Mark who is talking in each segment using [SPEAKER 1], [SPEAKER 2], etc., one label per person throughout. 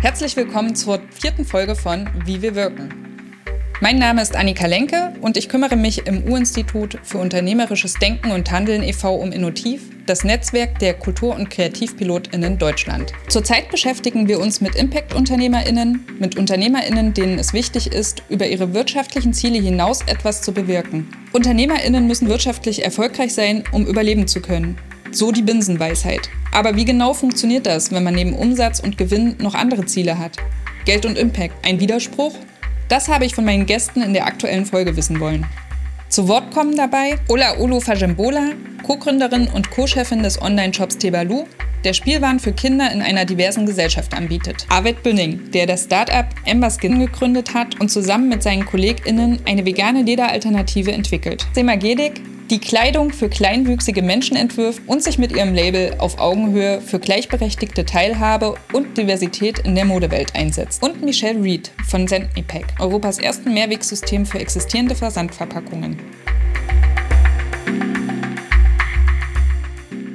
[SPEAKER 1] Herzlich willkommen zur vierten Folge von Wie wir wirken. Mein Name ist Annika Lenke und ich kümmere mich im U-Institut für Unternehmerisches Denken und Handeln e.V. um Innotiv, das Netzwerk der Kultur- und KreativpilotInnen Deutschland. Zurzeit beschäftigen wir uns mit Impact-UnternehmerInnen, mit UnternehmerInnen, denen es wichtig ist, über ihre wirtschaftlichen Ziele hinaus etwas zu bewirken. UnternehmerInnen müssen wirtschaftlich erfolgreich sein, um überleben zu können. So die Binsenweisheit. Aber wie genau funktioniert das, wenn man neben Umsatz und Gewinn noch andere Ziele hat? Geld und Impact, ein Widerspruch? Das habe ich von meinen Gästen in der aktuellen Folge wissen wollen. Zu Wort kommen dabei Ola Olu Fajembola, Co-Gründerin und Co-Chefin des Online-Shops Tebalu, der Spielwaren für Kinder in einer diversen Gesellschaft anbietet. Arvid Bünning, der das Startup Ember Skin gegründet hat und zusammen mit seinen KollegInnen eine vegane Lederalternative entwickelt. Sema Gedik, die Kleidung für kleinwüchsige Menschen entwirft und sich mit ihrem Label auf Augenhöhe für gleichberechtigte Teilhabe und Diversität in der Modewelt einsetzt. Und Michelle Reed von Sendnipec, Europas ersten Mehrwegsystem für existierende Versandverpackungen.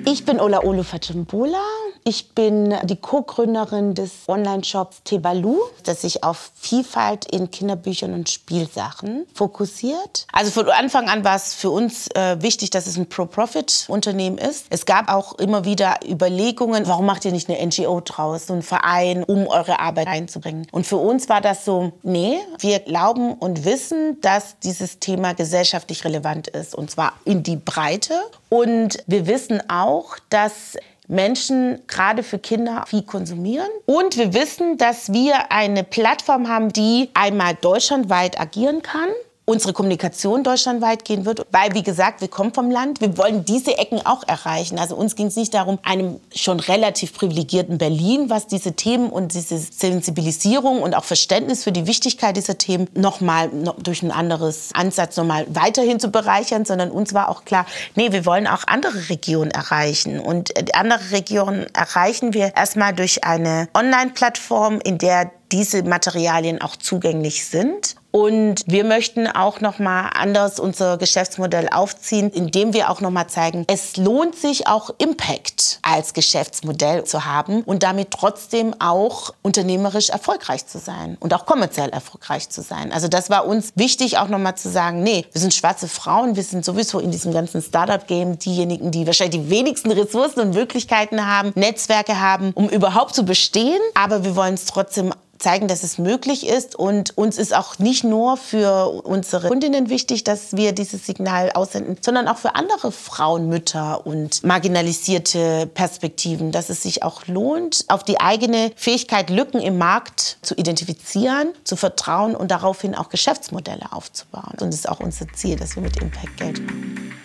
[SPEAKER 2] Ich bin Ola Olu Fajimbola. Ich bin die Co-Gründerin des Online-Shops Tebalu, das sich auf Vielfalt in Kinderbüchern und Spielsachen fokussiert. Also von Anfang an war es für uns äh, wichtig, dass es ein Pro-Profit-Unternehmen ist. Es gab auch immer wieder Überlegungen, warum macht ihr nicht eine NGO draus, so einen Verein, um eure Arbeit einzubringen. Und für uns war das so, nee, wir glauben und wissen, dass dieses Thema gesellschaftlich relevant ist, und zwar in die Breite. Und wir wissen auch, dass Menschen gerade für Kinder viel konsumieren. Und wir wissen, dass wir eine Plattform haben, die einmal deutschlandweit agieren kann unsere Kommunikation deutschlandweit gehen wird, weil, wie gesagt, wir kommen vom Land. Wir wollen diese Ecken auch erreichen. Also uns ging es nicht darum, einem schon relativ privilegierten Berlin, was diese Themen und diese Sensibilisierung und auch Verständnis für die Wichtigkeit dieser Themen nochmal noch durch ein anderes Ansatz nochmal weiterhin zu bereichern, sondern uns war auch klar, nee, wir wollen auch andere Regionen erreichen. Und andere Regionen erreichen wir erstmal durch eine Online-Plattform, in der diese Materialien auch zugänglich sind. Und wir möchten auch noch mal anders unser Geschäftsmodell aufziehen, indem wir auch noch mal zeigen, es lohnt sich auch Impact als Geschäftsmodell zu haben und damit trotzdem auch unternehmerisch erfolgreich zu sein und auch kommerziell erfolgreich zu sein. Also das war uns wichtig auch noch mal zu sagen, nee, wir sind schwarze Frauen, wir sind sowieso in diesem ganzen Startup Game diejenigen, die wahrscheinlich die wenigsten Ressourcen und Möglichkeiten haben, Netzwerke haben, um überhaupt zu bestehen, aber wir wollen es trotzdem zeigen, dass es möglich ist. Und uns ist auch nicht nur für unsere Kundinnen wichtig, dass wir dieses Signal aussenden, sondern auch für andere Frauen, Mütter und marginalisierte Perspektiven, dass es sich auch lohnt, auf die eigene Fähigkeit, Lücken im Markt zu identifizieren, zu vertrauen und daraufhin auch Geschäftsmodelle aufzubauen. Und das ist auch unser Ziel, dass wir mit Impact Geld machen.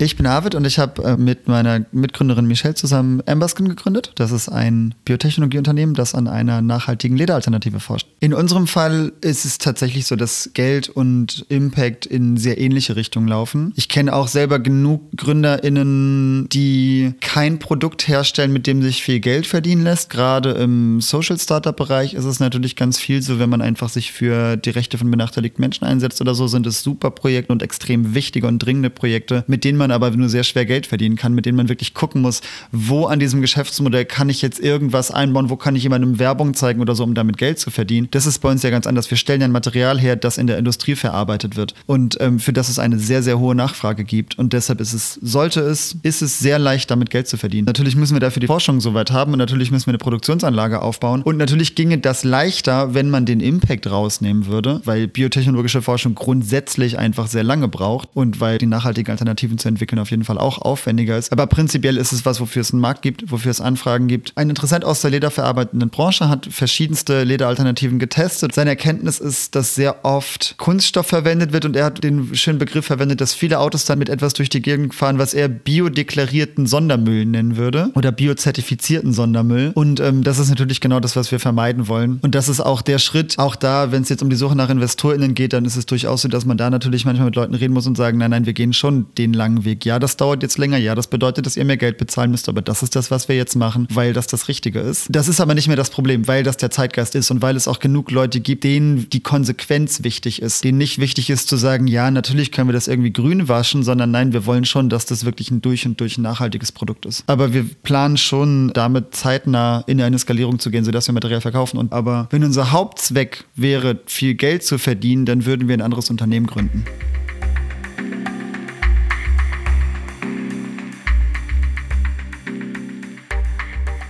[SPEAKER 3] Ich bin Arvid und ich habe äh, mit meiner Mitgründerin Michelle zusammen Amberskin gegründet. Das ist ein Biotechnologieunternehmen, das an einer nachhaltigen Lederalternative forscht. In unserem Fall ist es tatsächlich so, dass Geld und Impact in sehr ähnliche Richtungen laufen. Ich kenne auch selber genug GründerInnen, die kein Produkt herstellen, mit dem sich viel Geld verdienen lässt. Gerade im Social Startup Bereich ist es natürlich ganz viel so, wenn man einfach sich für die Rechte von benachteiligten Menschen einsetzt oder so, sind es super Projekte und extrem wichtige und dringende Projekte, mit denen man aber nur sehr schwer Geld verdienen kann, mit denen man wirklich gucken muss, wo an diesem Geschäftsmodell kann ich jetzt irgendwas einbauen, wo kann ich jemandem Werbung zeigen oder so, um damit Geld zu verdienen. Das ist bei uns ja ganz anders. Wir stellen ja ein Material her, das in der Industrie verarbeitet wird und ähm, für das es eine sehr, sehr hohe Nachfrage gibt. Und deshalb ist es, sollte es, ist es sehr leicht, damit Geld zu verdienen. Natürlich müssen wir dafür die Forschung soweit haben und natürlich müssen wir eine Produktionsanlage aufbauen. Und natürlich ginge das leichter, wenn man den Impact rausnehmen würde, weil biotechnologische Forschung grundsätzlich einfach sehr lange braucht und weil die nachhaltigen Alternativen zu entwickeln auf jeden Fall auch aufwendiger ist. Aber prinzipiell ist es was, wofür es einen Markt gibt, wofür es Anfragen gibt. Ein Interessent aus der lederverarbeitenden Branche hat verschiedenste Lederalternativen getestet. Seine Erkenntnis ist, dass sehr oft Kunststoff verwendet wird und er hat den schönen Begriff verwendet, dass viele Autos dann mit etwas durch die Gegend fahren, was er biodeklarierten Sondermüll nennen würde oder biozertifizierten Sondermüll. Und ähm, das ist natürlich genau das, was wir vermeiden wollen. Und das ist auch der Schritt, auch da, wenn es jetzt um die Suche nach InvestorInnen geht, dann ist es durchaus so, dass man da natürlich manchmal mit Leuten reden muss und sagen, nein, nein, wir gehen schon den langen Weg. Ja, das dauert jetzt länger. Ja, das bedeutet, dass ihr mehr Geld bezahlen müsst. Aber das ist das, was wir jetzt machen, weil das das Richtige ist. Das ist aber nicht mehr das Problem, weil das der Zeitgeist ist und weil es auch genug Leute gibt, denen die Konsequenz wichtig ist, denen nicht wichtig ist zu sagen, ja, natürlich können wir das irgendwie grün waschen, sondern nein, wir wollen schon, dass das wirklich ein durch und durch nachhaltiges Produkt ist. Aber wir planen schon damit zeitnah in eine Skalierung zu gehen, sodass wir Material verkaufen. Und aber wenn unser Hauptzweck wäre, viel Geld zu verdienen, dann würden wir ein anderes Unternehmen gründen.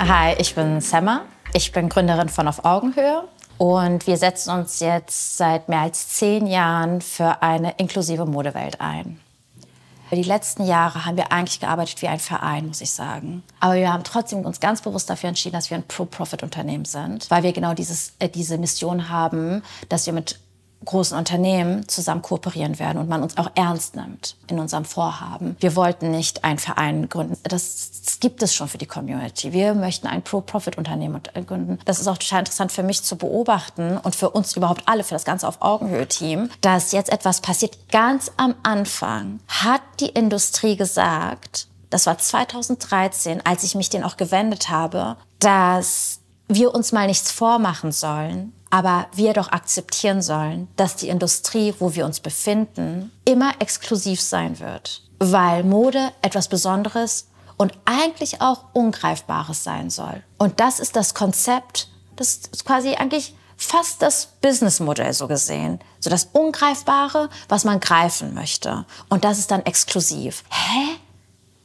[SPEAKER 4] Hi, ich bin Semma. Ich bin Gründerin von Auf Augenhöhe. Und wir setzen uns jetzt seit mehr als zehn Jahren für eine inklusive Modewelt ein. Die letzten Jahre haben wir eigentlich gearbeitet wie ein Verein, muss ich sagen. Aber wir haben trotzdem uns ganz bewusst dafür entschieden, dass wir ein Pro-Profit-Unternehmen sind, weil wir genau dieses, äh, diese Mission haben, dass wir mit großen Unternehmen zusammen kooperieren werden und man uns auch ernst nimmt in unserem Vorhaben. Wir wollten nicht einen Verein gründen. Das, gibt es schon für die Community. Wir möchten ein Pro-Profit-Unternehmen gründen. Das ist auch total interessant für mich zu beobachten und für uns überhaupt alle, für das ganze auf Augenhöhe-Team, dass jetzt etwas passiert. Ganz am Anfang hat die Industrie gesagt, das war 2013, als ich mich denen auch gewendet habe, dass wir uns mal nichts vormachen sollen, aber wir doch akzeptieren sollen, dass die Industrie, wo wir uns befinden, immer exklusiv sein wird, weil Mode etwas Besonderes und eigentlich auch Ungreifbares sein soll. Und das ist das Konzept, das ist quasi eigentlich fast das Businessmodell so gesehen. So das Ungreifbare, was man greifen möchte. Und das ist dann exklusiv. Hä?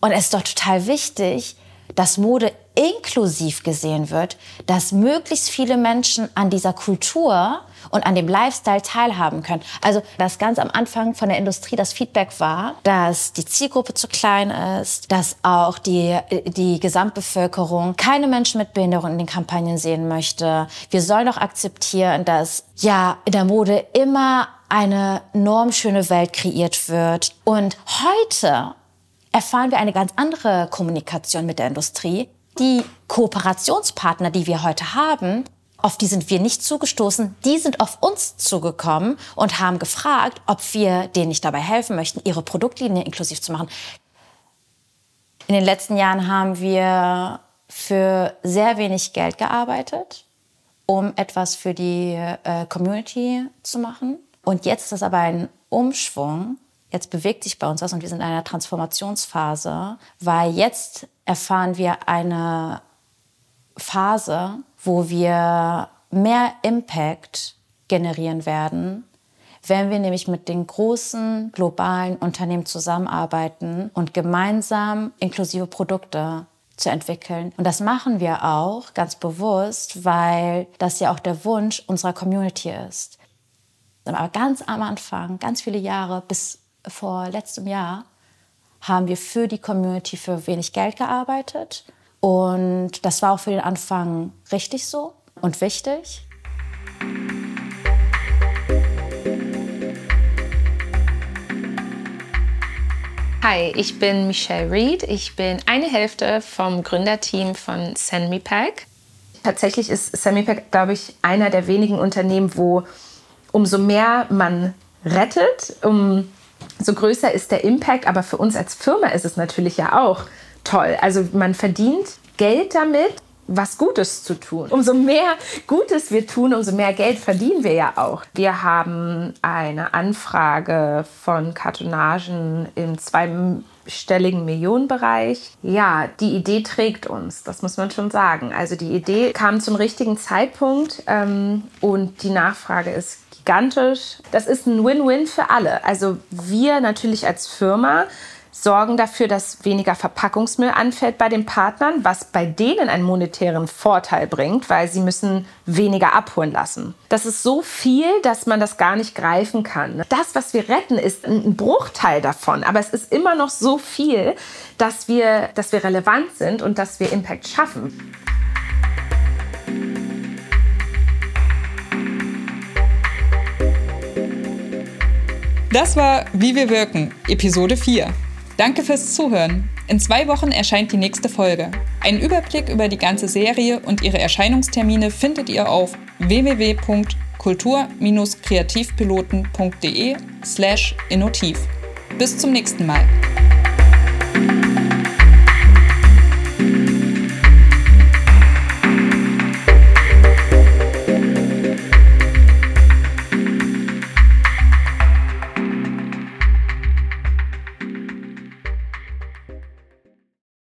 [SPEAKER 4] Und es ist doch total wichtig, dass Mode inklusiv gesehen wird, dass möglichst viele Menschen an dieser Kultur und an dem Lifestyle teilhaben können. Also, dass ganz am Anfang von der Industrie das Feedback war, dass die Zielgruppe zu klein ist, dass auch die, die Gesamtbevölkerung keine Menschen mit Behinderung in den Kampagnen sehen möchte. Wir sollen doch akzeptieren, dass ja in der Mode immer eine normschöne Welt kreiert wird. Und heute erfahren wir eine ganz andere Kommunikation mit der Industrie, die Kooperationspartner, die wir heute haben, auf die sind wir nicht zugestoßen, die sind auf uns zugekommen und haben gefragt, ob wir denen nicht dabei helfen möchten, ihre Produktlinie inklusiv zu machen. In den letzten Jahren haben wir für sehr wenig Geld gearbeitet, um etwas für die äh, Community zu machen. Und jetzt ist das aber ein Umschwung. Jetzt bewegt sich bei uns was und wir sind in einer Transformationsphase, weil jetzt erfahren wir eine Phase, wo wir mehr Impact generieren werden, wenn wir nämlich mit den großen globalen Unternehmen zusammenarbeiten und gemeinsam inklusive Produkte zu entwickeln. Und das machen wir auch ganz bewusst, weil das ja auch der Wunsch unserer Community ist. Aber ganz am Anfang, ganz viele Jahre bis vor letztem Jahr, haben wir für die Community für wenig Geld gearbeitet. Und das war auch für den Anfang richtig so und wichtig.
[SPEAKER 5] Hi, ich bin Michelle Reed. Ich bin eine Hälfte vom Gründerteam von SendMePack. Tatsächlich ist SendMePack, glaube ich, einer der wenigen Unternehmen, wo umso mehr man rettet, um so größer ist der Impact. Aber für uns als Firma ist es natürlich ja auch toll. Also man verdient Geld damit, was Gutes zu tun. Umso mehr Gutes wir tun, umso mehr Geld verdienen wir ja auch. Wir haben eine Anfrage von Kartonagen im zweistelligen Millionenbereich. Ja, die Idee trägt uns, das muss man schon sagen. Also die Idee kam zum richtigen Zeitpunkt ähm, und die Nachfrage ist gigantisch. Das ist ein Win-Win für alle. Also wir natürlich als Firma sorgen dafür, dass weniger Verpackungsmüll anfällt bei den Partnern, was bei denen einen monetären Vorteil bringt, weil sie müssen weniger abholen lassen. Das ist so viel, dass man das gar nicht greifen kann. Das, was wir retten, ist ein Bruchteil davon, aber es ist immer noch so viel, dass wir, dass wir relevant sind und dass wir Impact schaffen.
[SPEAKER 1] Das war Wie wir wirken, Episode 4. Danke fürs Zuhören. In zwei Wochen erscheint die nächste Folge. Einen Überblick über die ganze Serie und ihre Erscheinungstermine findet ihr auf www.kultur-kreativpiloten.de slash innotiv. Bis zum nächsten Mal.